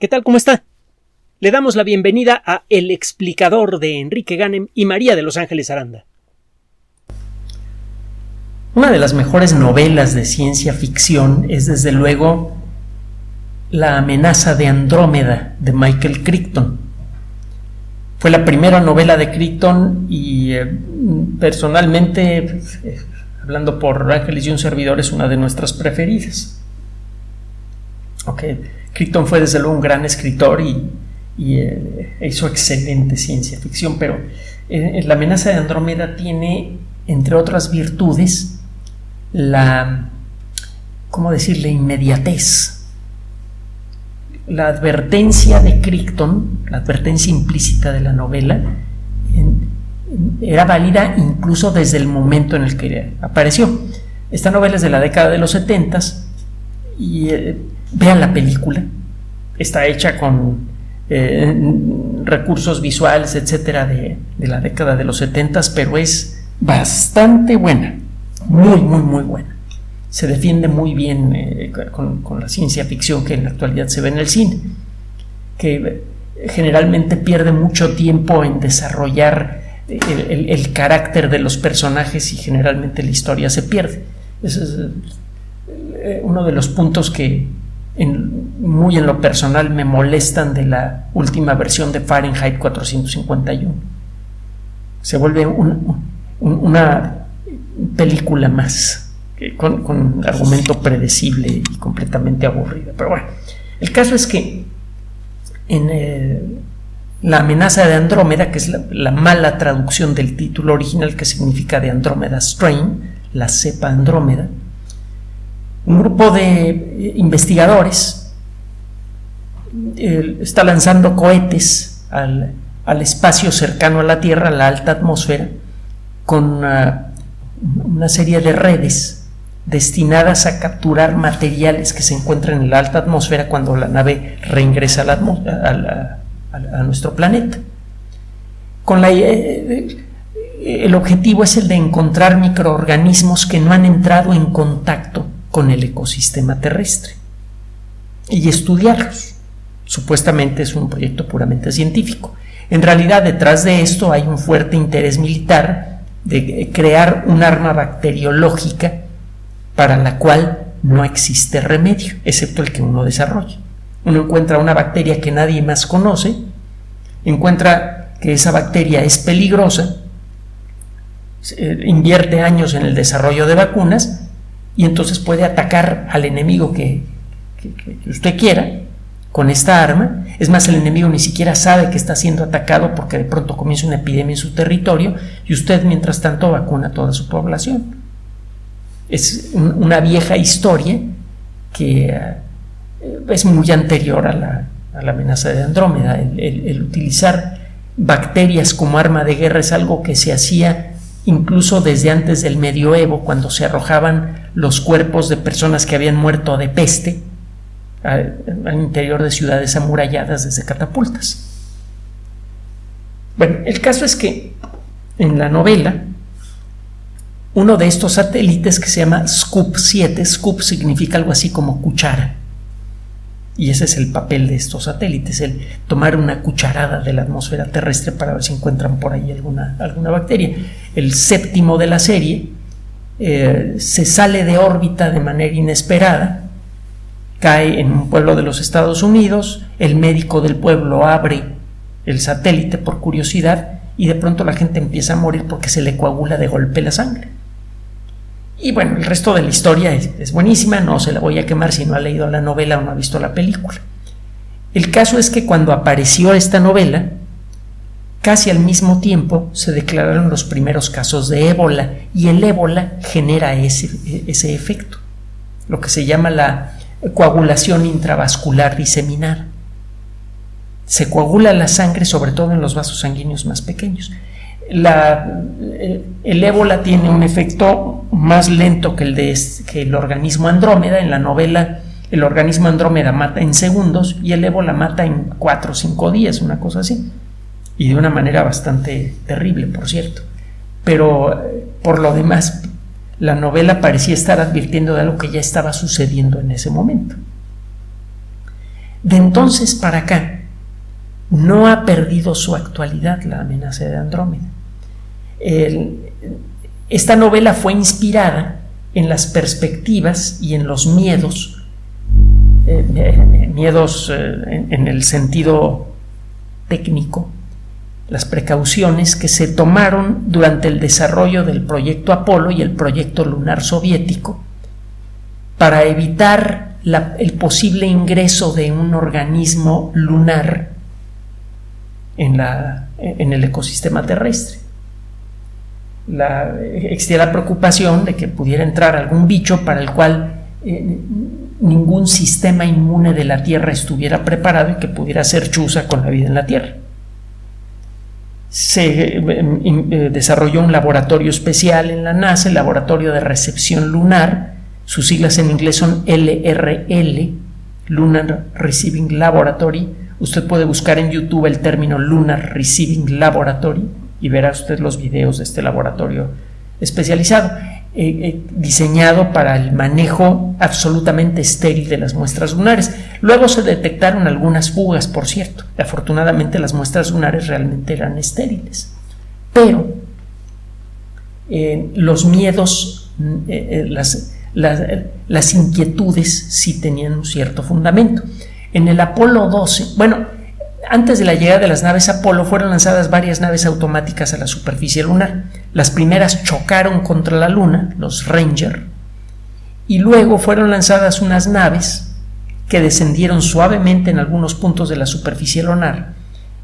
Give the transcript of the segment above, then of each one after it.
¿Qué tal? ¿Cómo está? Le damos la bienvenida a El explicador de Enrique Ganem y María de Los Ángeles Aranda. Una de las mejores novelas de ciencia ficción es desde luego La amenaza de Andrómeda de Michael Crichton. Fue la primera novela de Crichton y eh, personalmente, eh, hablando por Ángeles y un servidor, es una de nuestras preferidas. Okay. Crichton fue desde luego un gran escritor y, eh, hizo excelente ciencia ficción, pero eh, la amenaza de Andrómeda tiene, entre otras virtudes, la, ¿cómo decirle?, inmediatez. La advertencia de Crichton, la advertencia implícita de la novela, era válida incluso desde el momento en el que apareció. Esta novela es de la década de los 70 y eh, Vean la película. Está hecha con eh, recursos visuales, etcétera, de, la década de los 70, pero es bastante buena. Muy, muy, muy buena. Se defiende muy bien eh, con, la ciencia ficción que en la actualidad se ve en el cine, que generalmente pierde mucho tiempo en desarrollar el, carácter de los personajes y generalmente la historia se pierde. Ese es eh, uno de los puntos que, muy en lo personal me molestan de la última versión de Fahrenheit 451. Se vuelve una película más, con, con, argumento predecible y completamente aburrida. Pero bueno, el caso es que en eh, la amenaza de Andrómeda, que es la, la, mala traducción del título original que significa de Andrómeda Strain, la cepa Andrómeda, un grupo de eh, investigadores eh, está lanzando cohetes al, espacio cercano a la Tierra, a la alta atmósfera, con una, serie de redes destinadas a capturar materiales que se encuentran en la alta atmósfera cuando la nave reingresa a, nuestro planeta. Con eh, el objetivo es el de encontrar microorganismos que no han entrado en contacto con el ecosistema terrestre y estudiarlos. Supuestamente es un proyecto puramente científico. En realidad detrás de esto hay un fuerte interés militar de crear un arma bacteriológica para la cual no existe remedio, excepto el que uno desarrolla. Uno encuentra una bacteria que nadie más conoce, encuentra que esa bacteria es peligrosa, invierte años en el desarrollo de vacunas y entonces puede atacar al enemigo que, usted quiera con esta arma. Es más, el enemigo ni siquiera sabe que está siendo atacado porque de pronto comienza una epidemia en su territorio y usted mientras tanto vacuna a toda su población. Es una vieja historia que eh, es muy anterior a la, amenaza de Andrómeda. el utilizar bacterias como arma de guerra es algo que se hacía incluso desde antes del medioevo, cuando se arrojaban los cuerpos de personas que habían muerto de peste al, interior de ciudades amuralladas desde catapultas. Bueno, el caso es que en la novela, uno de estos satélites que se llama Scoop 7, Scoop significa algo así como cuchara, y ese es el papel de estos satélites, el tomar una cucharada de la atmósfera terrestre para ver si encuentran por ahí alguna, alguna bacteria. El séptimo de la serie eh, se sale de órbita de manera inesperada, cae en un pueblo de los Estados Unidos, el médico del pueblo abre el satélite por curiosidad y de pronto la gente empieza a morir porque se le coagula de golpe la sangre. Y bueno, el resto de la historia es, buenísima, no se la voy a quemar si no ha leído la novela o no ha visto la película. El caso es que cuando apareció esta novela, casi al mismo tiempo se declararon los primeros casos de ébola y el ébola genera ese, ese efecto, lo que se llama la coagulación intravascular diseminada. Se coagula la sangre sobre todo en los vasos sanguíneos más pequeños la, el ébola tiene un efecto más lento que el, de, que el organismo Andrómeda. En la novela, el organismo Andrómeda mata en segundos y el ébola mata en cuatro o cinco días, una cosa así. Y de una manera bastante terrible, por cierto. Pero por lo demás, la novela parecía estar advirtiendo de algo que ya estaba sucediendo en ese momento. De entonces para acá, no ha perdido su actualidad la amenaza de Andrómeda. Esta novela fue inspirada en las perspectivas y en los miedos, eh, miedos eh, en el sentido técnico, las precauciones que se tomaron durante el desarrollo del proyecto Apolo y el proyecto lunar soviético para evitar el posible ingreso de un organismo lunar en, la, en el ecosistema terrestre. La, existía la preocupación de que pudiera entrar algún bicho para el cual eh, ningún sistema inmune de la Tierra estuviera preparado y que pudiera ser chusa con la vida en la Tierra. Se em, eh, desarrolló un laboratorio especial en la NASA, el Laboratorio de Recepción Lunar, sus siglas en inglés son LRL, Lunar Receiving Laboratory. Usted puede buscar en YouTube el término Lunar Receiving Laboratory y verá usted los videos de este laboratorio especializado. Eh, eh, diseñado para el manejo absolutamente estéril de las muestras lunares. Luego se detectaron algunas fugas, por cierto. Afortunadamente las muestras lunares realmente eran estériles. Pero eh, los miedos, las, las, inquietudes sí tenían un cierto fundamento. En el Apolo 12, bueno, antes de la llegada de las naves Apolo fueron lanzadas varias naves automáticas a la superficie lunar. Las primeras chocaron contra la Luna, los Ranger, y luego fueron lanzadas unas naves que descendieron suavemente en algunos puntos de la superficie lunar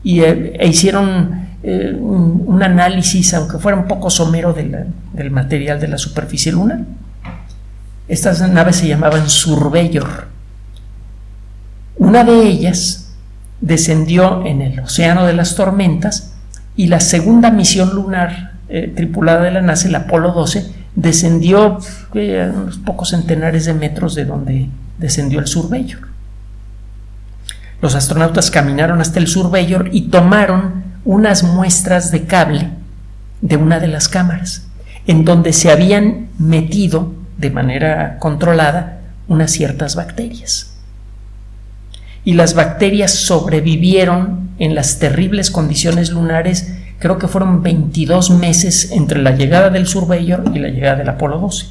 y, eh, e hicieron eh, un, análisis, aunque fuera un poco somero, del material de la superficie lunar. Estas naves se llamaban Surveyor. Una de ellas descendió en el Océano de las Tormentas y la segunda misión lunar eh, tripulada de la NASA, el Apolo 12, descendió eh, a unos pocos centenares de metros de donde descendió el Surveyor. Los astronautas caminaron hasta el Surveyor y tomaron unas muestras de cable de una de las cámaras, en donde se habían metido de manera controlada unas ciertas bacterias y las bacterias sobrevivieron en las terribles condiciones lunares, creo que fueron 22 meses entre la llegada del Surveyor y la llegada del Apolo 12.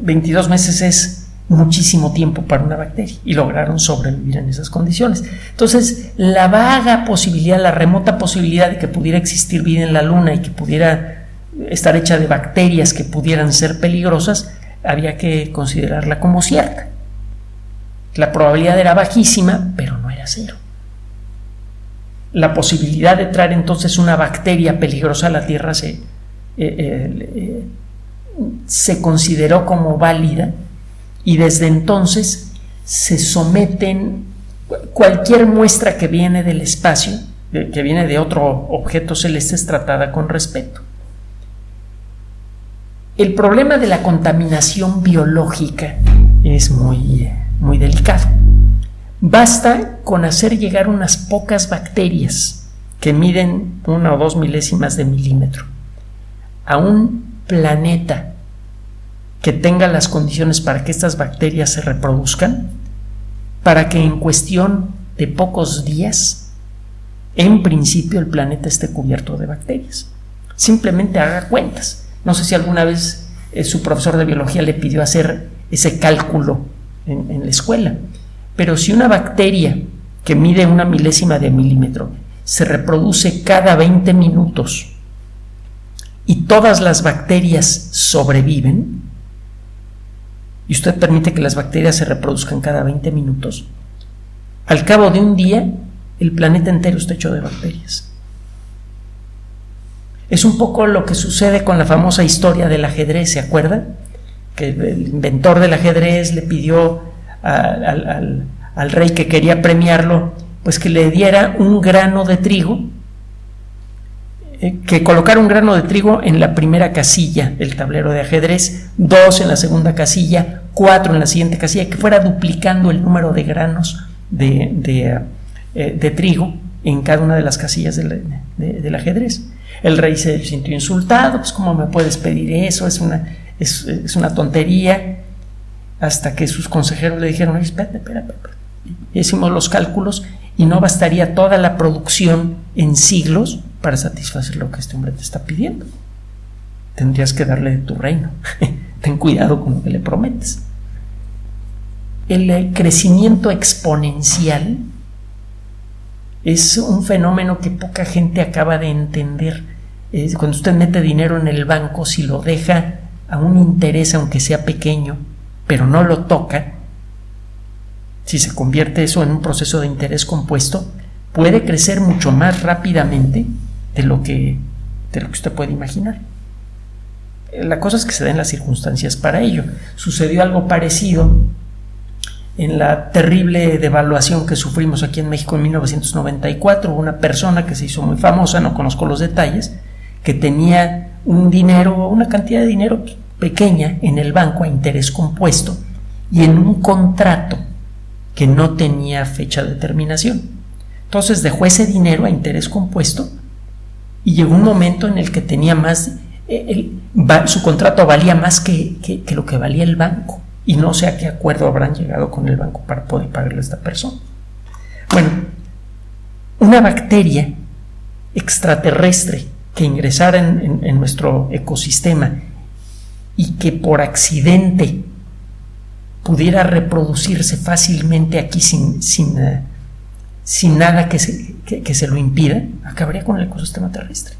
22 meses es muchísimo tiempo para una bacteria y lograron sobrevivir en esas condiciones. Entonces, la vaga posibilidad, la remota posibilidad de que pudiera existir vida en la Luna y que pudiera estar hecha de bacterias que pudieran ser peligrosas, había que considerarla como cierta. La probabilidad era bajísima, pero no era cero. La posibilidad de traer entonces una bacteria peligrosa a la Tierra se, eh, eh, se consideró como válida y desde entonces se someten cualquier muestra que viene del espacio, que viene de otro objeto celeste, es tratada con respeto. El problema de la contaminación biológica es muy, muy delicado. Basta con hacer llegar unas pocas bacterias que miden una o dos milésimas de milímetro a un planeta que tenga las condiciones para que estas bacterias se reproduzcan, para que en cuestión de pocos días, en principio el planeta esté cubierto de bacterias. Simplemente haga cuentas no sé si alguna vez eh, su profesor de biología le pidió hacer ese cálculo en, la escuela. Pero si una bacteria que mide una milésima de milímetro se reproduce cada 20 minutos y todas las bacterias sobreviven, y usted permite que las bacterias se reproduzcan cada 20 minutos, al cabo de un día el planeta entero está hecho de bacterias. Es un poco lo que sucede con la famosa historia del ajedrez, ¿se acuerda? Que el inventor del ajedrez le pidió al, rey que quería premiarlo, pues que le diera un grano de trigo, eh, que colocara un grano de trigo en la primera casilla del tablero de ajedrez, dos en la segunda casilla, cuatro en la siguiente casilla, que fuera duplicando el número de granos de, eh, trigo en cada una de las casillas del ajedrez. El rey se sintió insultado, pues ¿cómo me puedes pedir eso? Es una, es, una tontería. hasta que sus consejeros le dijeron, espera, espera. Hicimos los cálculos y no bastaría toda la producción en siglos para satisfacer lo que este hombre te está pidiendo. Tendrías que darle de tu reino. Ten cuidado con lo que le prometes. El crecimiento exponencial es un fenómeno que poca gente acaba de entender. Cuando usted mete dinero en el banco, si lo deja a un interés, aunque sea pequeño, pero no lo toca, si se convierte eso en un proceso de interés compuesto, puede crecer mucho más rápidamente de lo que, de lo que usted puede imaginar. La cosa es que se den las circunstancias para ello. Sucedió algo parecido en la terrible devaluación que sufrimos aquí en México en 1994. Una persona que se hizo muy famosa, no conozco los detalles, que tenía un dinero, una cantidad de dinero pequeña en el banco a interés compuesto y en un contrato que no tenía fecha de terminación. Entonces dejó ese dinero a interés compuesto y llegó un momento en el que tenía más, eh, su contrato valía más que, que, lo que valía el banco y no sé a qué acuerdo habrán llegado con el banco para poder pagarle a esta persona. Bueno, una bacteria extraterrestre que ingresara en nuestro ecosistema y que por accidente pudiera reproducirse fácilmente aquí sin, sin, eh, sin nada que se, que, se lo impida, acabaría con el ecosistema terrestre.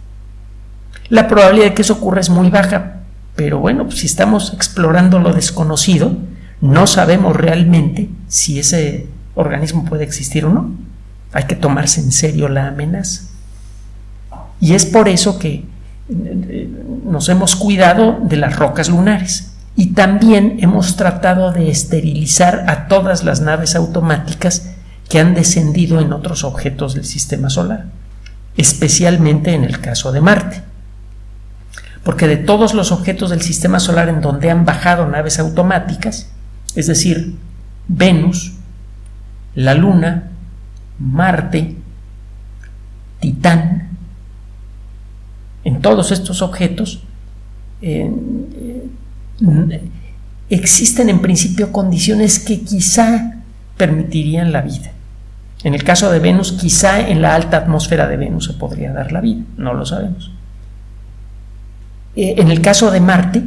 La probabilidad de que eso ocurra es muy baja, pero bueno, pues si estamos explorando lo desconocido, no sabemos realmente si ese organismo puede existir o no. Hay que tomarse en serio la amenaza. Y es por eso que eh, nos hemos cuidado de las rocas lunares y también hemos tratado de esterilizar a todas las naves automáticas que han descendido en otros objetos del sistema solar, especialmente en el caso de Marte. Porque de todos los objetos del sistema solar en donde han bajado naves automáticas, es decir, Venus, la Luna, Marte, Titán, en todos estos objetos eh, existen en principio condiciones que quizá permitirían la vida. En el caso de Venus, quizá en la alta atmósfera de Venus se podría dar la vida, no lo sabemos. Eh, en el caso de Marte,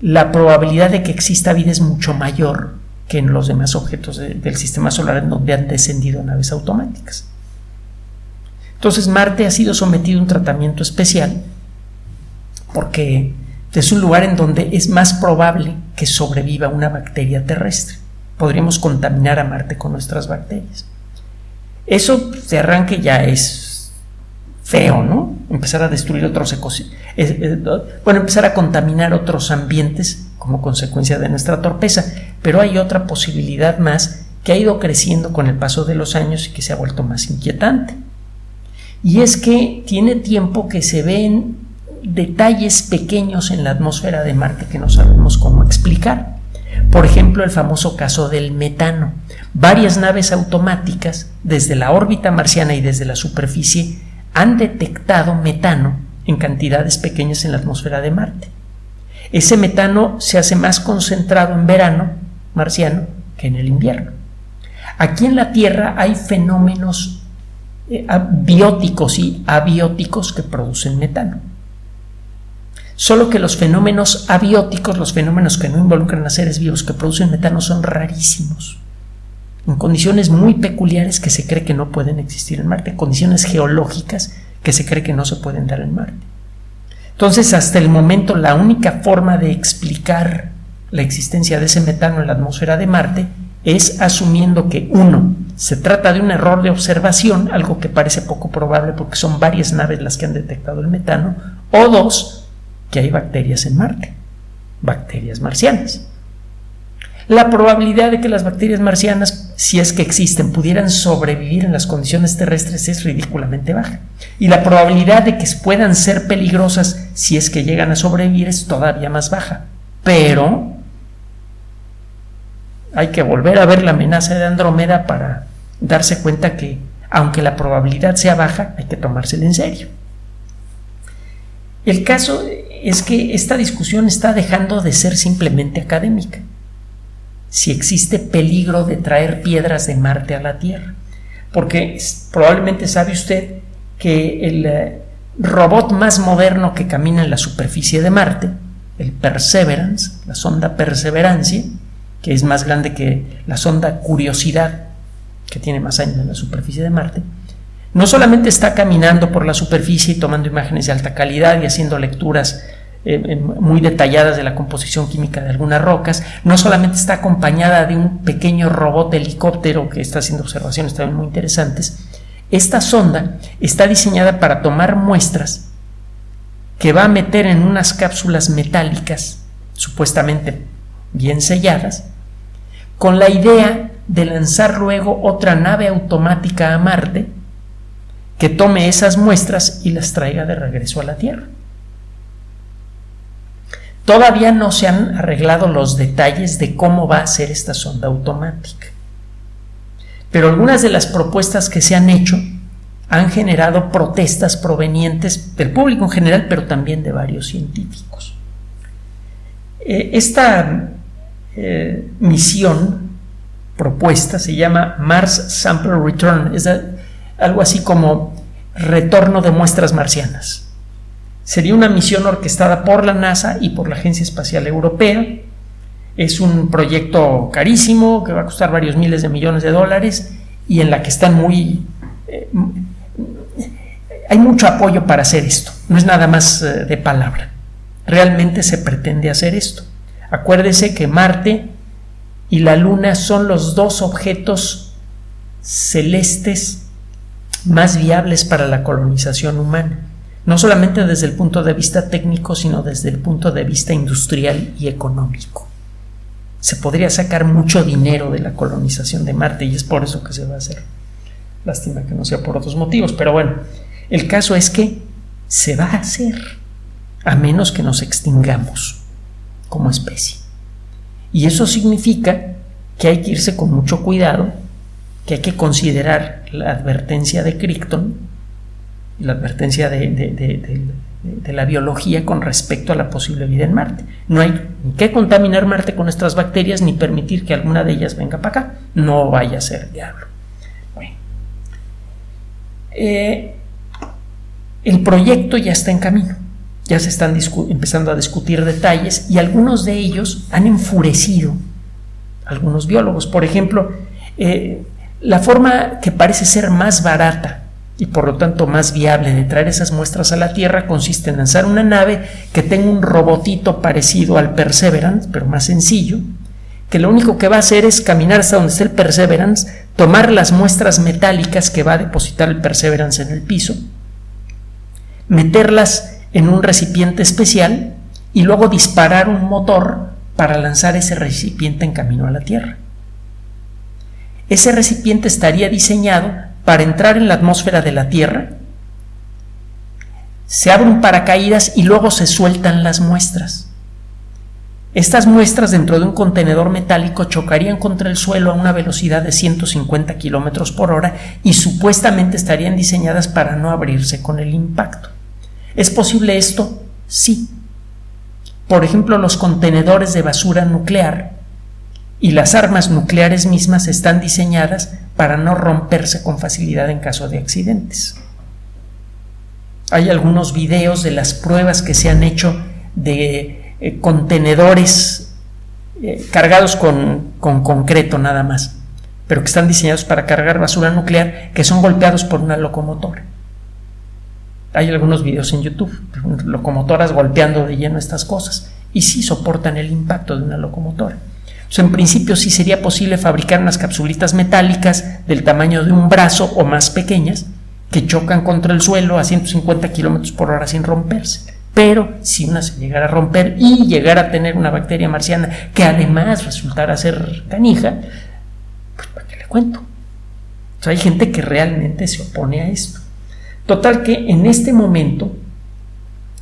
la probabilidad de que exista vida es mucho mayor que en los demás objetos del sistema solar en donde han descendido naves automáticas. Entonces Marte ha sido sometido a un tratamiento especial porque es un lugar en donde es más probable que sobreviva una bacteria terrestre. Podríamos contaminar a Marte con nuestras bacterias. Eso de arranque ya es feo, ¿no? Empezar a destruir otros ecosistemas. Bueno, empezar a contaminar otros ambientes como consecuencia de nuestra torpeza. Pero hay otra posibilidad más que ha ido creciendo con el paso de los años y que se ha vuelto más inquietante. Y es que tiene tiempo que se ven detalles pequeños en la atmósfera de Marte que no sabemos cómo explicar. Por ejemplo, el famoso caso del metano. Varias naves automáticas desde la órbita marciana y desde la superficie han detectado metano en cantidades pequeñas en la atmósfera de Marte. Ese metano se hace más concentrado en verano marciano que en el invierno. Aquí en la Tierra hay fenómenos bióticos y abióticos que producen metano. Solo que los fenómenos abióticos, los fenómenos que no involucran a seres vivos que producen metano, son rarísimos. En condiciones muy peculiares que se cree que no pueden existir en Marte, condiciones geológicas que se cree que no se pueden dar en Marte. Entonces, hasta el momento, la única forma de explicar la existencia de ese metano en la atmósfera de Marte es asumiendo que, uno, se trata de un error de observación, algo que parece poco probable porque son varias naves las que han detectado el metano, o dos, que hay bacterias en Marte, bacterias marcianas. La probabilidad de que las bacterias marcianas, si es que existen, pudieran sobrevivir en las condiciones terrestres es ridículamente baja. Y la probabilidad de que puedan ser peligrosas si es que llegan a sobrevivir es todavía más baja. Pero hay que volver a ver la amenaza de Andrómeda para darse cuenta que, aunque la probabilidad sea baja, hay que tomársela en serio. El caso es que esta discusión está dejando de ser simplemente académica. si existe peligro de traer piedras de Marte a la Tierra. Porque probablemente sabe usted que el eh, robot más moderno que camina en la superficie de Marte, el Perseverance, la sonda Perseverancia, que es más grande que la sonda Curiosidad, que tiene más años en la superficie de Marte, no solamente está caminando por la superficie y tomando imágenes de alta calidad y haciendo lecturas eh, muy detalladas de la composición química de algunas rocas, no solamente está acompañada de un pequeño robot helicóptero que está haciendo observaciones también muy interesantes, esta sonda está diseñada para tomar muestras que va a meter en unas cápsulas metálicas, supuestamente bien selladas, con la idea de lanzar luego otra nave automática a Marte que tome esas muestras y las traiga de regreso a la Tierra. Todavía no se han arreglado los detalles de cómo va a ser esta sonda automática. Pero algunas de las propuestas que se han hecho han generado protestas provenientes del público en general, pero también de varios científicos. Eh, esta eh, misión propuesta se llama Mars Sample Return, es algo así como retorno de muestras marcianas. Sería una misión orquestada por la NASA y por la Agencia Espacial Europea. Es un proyecto carísimo que va a costar varios miles de millones de dólares y en la que están muy... Eh, hay mucho apoyo para hacer esto, no es nada más eh, de palabra. Realmente se pretende hacer esto. Acuérdese que Marte y la Luna son los dos objetos celestes más viables para la colonización humana, no solamente desde el punto de vista técnico, sino desde el punto de vista industrial y económico. Se podría sacar mucho dinero de la colonización de Marte y es por eso que se va a hacer. Lástima que no sea por otros motivos, pero bueno, el caso es que se va a hacer, a menos que nos extingamos como especie. Y eso significa que hay que irse con mucho cuidado, que hay que considerar la advertencia de Crichton, la advertencia de, la biología con respecto a la posible vida en Marte. No hay que contaminar Marte con nuestras bacterias ni permitir que alguna de ellas venga para acá. No vaya a ser diablo. Eh, el proyecto ya está en camino ya se están empezando a discutir detalles y algunos de ellos han enfurecido a algunos biólogos. Por ejemplo, eh, la forma que parece ser más barata y por lo tanto más viable de traer esas muestras a la Tierra consiste en lanzar una nave que tenga un robotito parecido al Perseverance, pero más sencillo, que lo único que va a hacer es caminar hasta donde está el Perseverance, tomar las muestras metálicas que va a depositar el Perseverance en el piso, meterlas en un recipiente especial y luego disparar un motor para lanzar ese recipiente en camino a la Tierra. Ese recipiente estaría diseñado para entrar en la atmósfera de la Tierra, se abre un paracaídas y luego se sueltan las muestras. Estas muestras dentro de un contenedor metálico chocarían contra el suelo a una velocidad de 150 km por hora y supuestamente estarían diseñadas para no abrirse con el impacto. ¿Es posible esto? Sí. Por ejemplo, los contenedores de basura nuclear y las armas nucleares mismas están diseñadas para no romperse con facilidad en caso de accidentes. Hay algunos videos de las pruebas que se han hecho de eh, contenedores eh, cargados con, con concreto nada más, pero que están diseñados para cargar basura nuclear que son golpeados por una locomotora. Hay algunos videos en YouTube, locomotoras golpeando de lleno estas cosas, y sí soportan el impacto de una locomotora. en principio sí sería posible fabricar unas capsulitas metálicas del tamaño de un brazo o más pequeñas que chocan contra el suelo a 150 kilómetros por hora sin romperse. Pero si una se llegara a romper y llegara a tener una bacteria marciana que además resultara ser canija, pues para qué le cuento. hay gente que realmente se opone a esto. Total que en este momento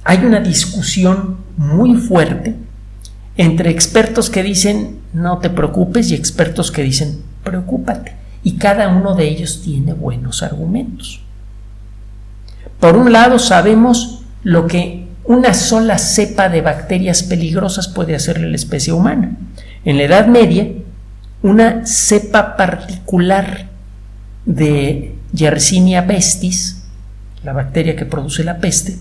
hay una discusión muy fuerte entre expertos que dicen no te preocupes y expertos que dicen preocúpate. Y cada uno de ellos tiene buenos argumentos. Por un lado sabemos lo que una sola cepa de bacterias peligrosas puede hacerle a la especie humana. En la Edad Media, una cepa particular de Yersinia pestis, la bacteria que produce la peste,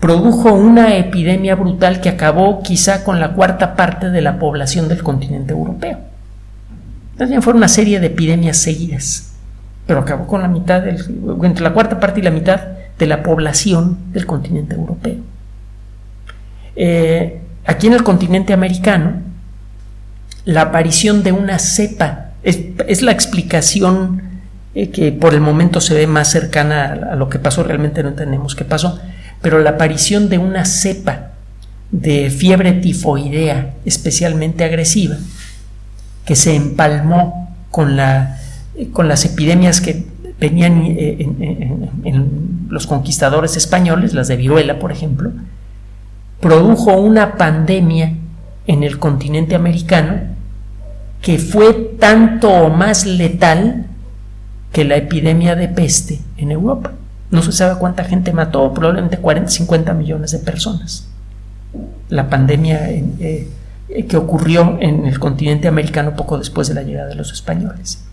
produjo una epidemia brutal que acabó quizá con la cuarta parte de la población del continente europeo. También fue una serie de epidemias seguidas, pero acabó con la mitad, entre la cuarta parte y la mitad de la población del continente europeo. Eh, aquí en el continente americano, la aparición de una cepa es, la explicación eh, que por el momento se ve más cercana a, lo que pasó, realmente no entendemos qué pasó, pero la aparición de una cepa de fiebre tifoidea especialmente agresiva que se empalmó con, la, con las epidemias que venían eh, en, los conquistadores españoles, las de viruela, por ejemplo, produjo una pandemia en el continente americano que fue tanto o más letal que la epidemia de peste en Europa. No se sabe cuánta gente mató, probablemente 40, 50 millones de personas. La pandemia eh, eh, que ocurrió en el continente americano poco después de la llegada de los españoles.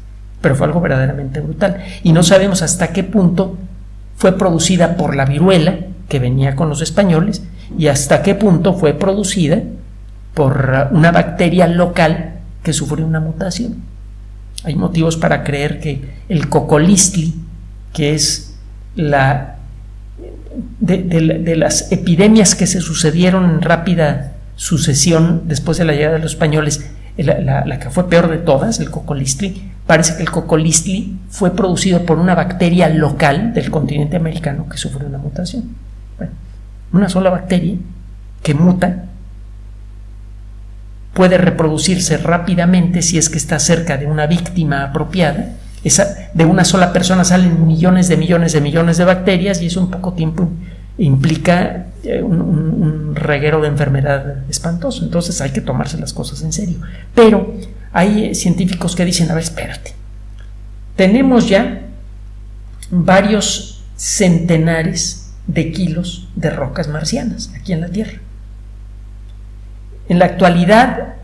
Pero fue algo verdaderamente brutal. Y no sabemos hasta qué punto fue producida por la viruela que venía con los españoles y hasta qué punto fue producida por una bacteria local que sufrió una mutación. Hay motivos para creer que el cocolistli, que es la, de, las epidemias que se sucedieron en rápida sucesión después de la llegada de los españoles, la, que fue peor de todas, el cocolistli, parece que el cocolistli fue producido por una bacteria local del continente americano que sufrió una mutación. una sola bacteria que muta puede reproducirse rápidamente si es que está cerca de una víctima apropiada de una sola persona salen millones de millones de millones de bacterias y eso en poco tiempo implica eh, un, reguero de enfermedad espantoso. Entonces hay que tomarse las cosas en serio. Pero hay científicos que dicen, a ver, espérate, tenemos ya varios centenares de kilos de rocas marcianas aquí en la Tierra. En la actualidad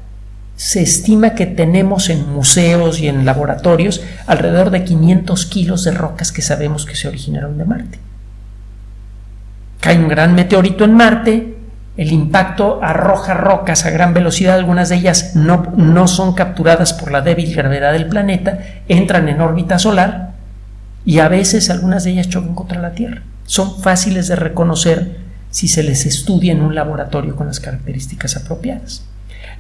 se estima que tenemos en museos y en laboratorios alrededor de 500 kilos de rocas que sabemos que se originaron de Marte. Cae un gran meteorito en Marte, el impacto arroja rocas a gran velocidad, algunas de ellas no, no son capturadas por la débil gravedad del planeta, entran en órbita solar y a veces algunas de ellas chocan contra la Tierra. Son fáciles de reconocer si se les estudia en un laboratorio con las características apropiadas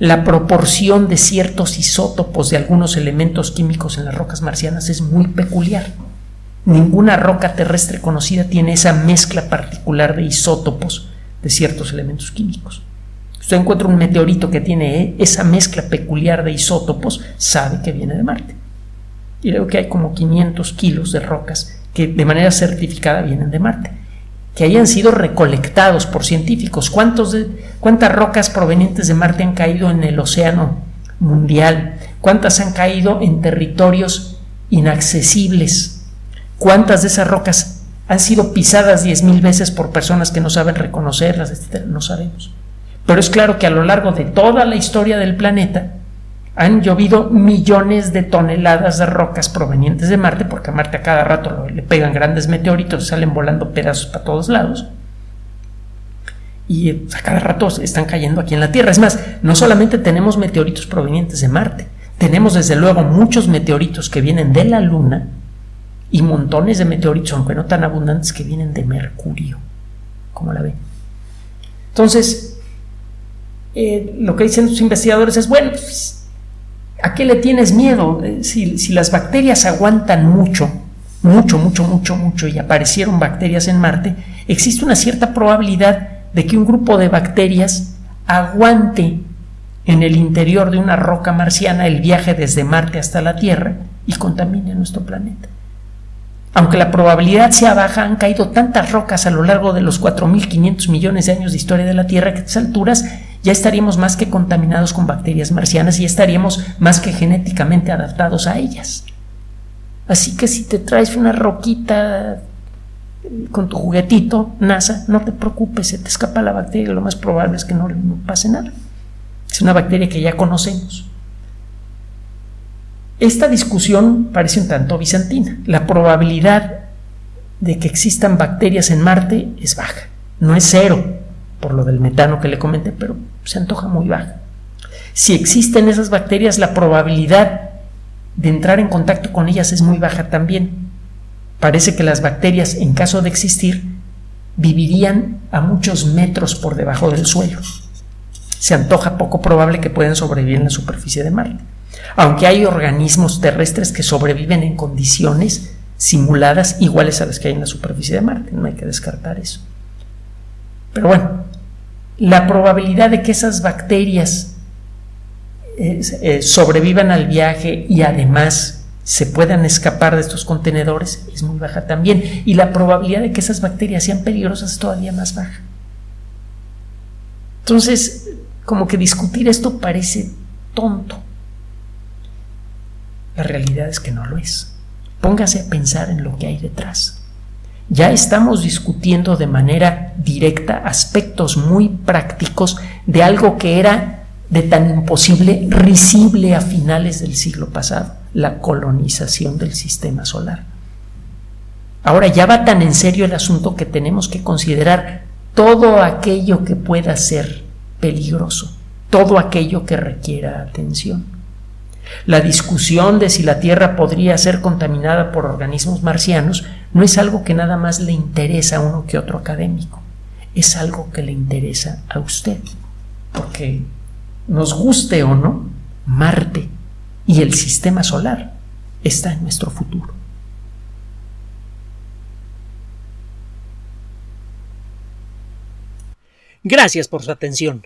la proporción de ciertos isótopos de algunos elementos químicos en las rocas marcianas es muy peculiar. Ninguna roca terrestre conocida tiene esa mezcla particular de isótopos de ciertos elementos químicos. Usted encuentra un meteorito que tiene esa mezcla peculiar de isótopos, sabe que viene de Marte. Y creo que hay como 500 kilos de rocas que de manera certificada vienen de Marte que hayan sido recolectados por científicos. ¿Cuántos ¿Cuántas rocas provenientes de Marte han caído en el océano mundial? ¿Cuántas han caído en territorios inaccesibles? ¿Cuántas de esas rocas han sido pisadas 10.000 veces por personas que no saben reconocerlas? No sabemos. Pero es claro que a lo largo de toda la historia del planeta, han llovido millones de toneladas de rocas provenientes de Marte, porque a Marte a cada rato le pegan grandes meteoritos, salen volando pedazos para todos lados. Y eh, a cada rato están cayendo aquí en la Tierra. Es más, no solamente tenemos meteoritos provenientes de Marte, tenemos desde luego muchos meteoritos que vienen de la Luna y montones de meteoritos, aunque no tan abundantes, que vienen de Mercurio. ¿Cómo la ven? Entonces, eh, lo que dicen los investigadores es, bueno, pues, ¿A qué le tienes miedo? Eh, si, las bacterias aguantan mucho, mucho, mucho, mucho, mucho y aparecieron bacterias en Marte, existe una cierta probabilidad de que un grupo de bacterias aguante en el interior de una roca marciana el viaje desde Marte hasta la Tierra y contamine nuestro planeta. Aunque la probabilidad sea baja, han caído tantas rocas a lo largo de los 4.500 millones de años de historia de la Tierra que a estas alturas ya estaríamos más que contaminados con bacterias marcianas y estaríamos más que genéticamente adaptados a ellas. Así que si te traes una roquita con tu juguetito, NASA, no te preocupes, se te escapa la bacteria, lo más probable es que no, no pase nada. Es una bacteria que ya conocemos. esta discusión parece un tanto bizantina. La probabilidad de que existan bacterias en Marte es baja. No es cero, por lo del metano que le comenté, pero se antoja muy baja. Si existen esas bacterias, la probabilidad de entrar en contacto con ellas es muy baja también. Parece que las bacterias, en caso de existir, vivirían a muchos metros por debajo del suelo. Se antoja poco probable que puedan sobrevivir en la superficie de Marte. Aunque hay organismos terrestres que sobreviven en condiciones simuladas iguales a las que hay en la superficie de Marte, no hay que descartar eso. Pero bueno, la probabilidad de que esas bacterias eh, eh, sobrevivan al viaje y además se puedan escapar de estos contenedores es muy baja también. Y la probabilidad de que esas bacterias sean peligrosas es todavía más baja. Entonces, como que discutir esto parece tonto. La realidad es que no lo es. Póngase a pensar en lo que hay detrás. Ya estamos discutiendo de manera directa aspectos muy prácticos de algo que era de tan imposible risible a finales del siglo pasado la colonización del sistema solar. Ahora ya va tan en serio el asunto que tenemos que considerar todo aquello que pueda ser peligroso, todo aquello que requiera atención. La discusión de si la Tierra podría ser contaminada por organismos marcianos no es algo que nada más le interesa a uno que otro académico, es algo que le interesa a usted, porque nos guste o no, Marte y el sistema solar está en nuestro futuro. Gracias por su atención.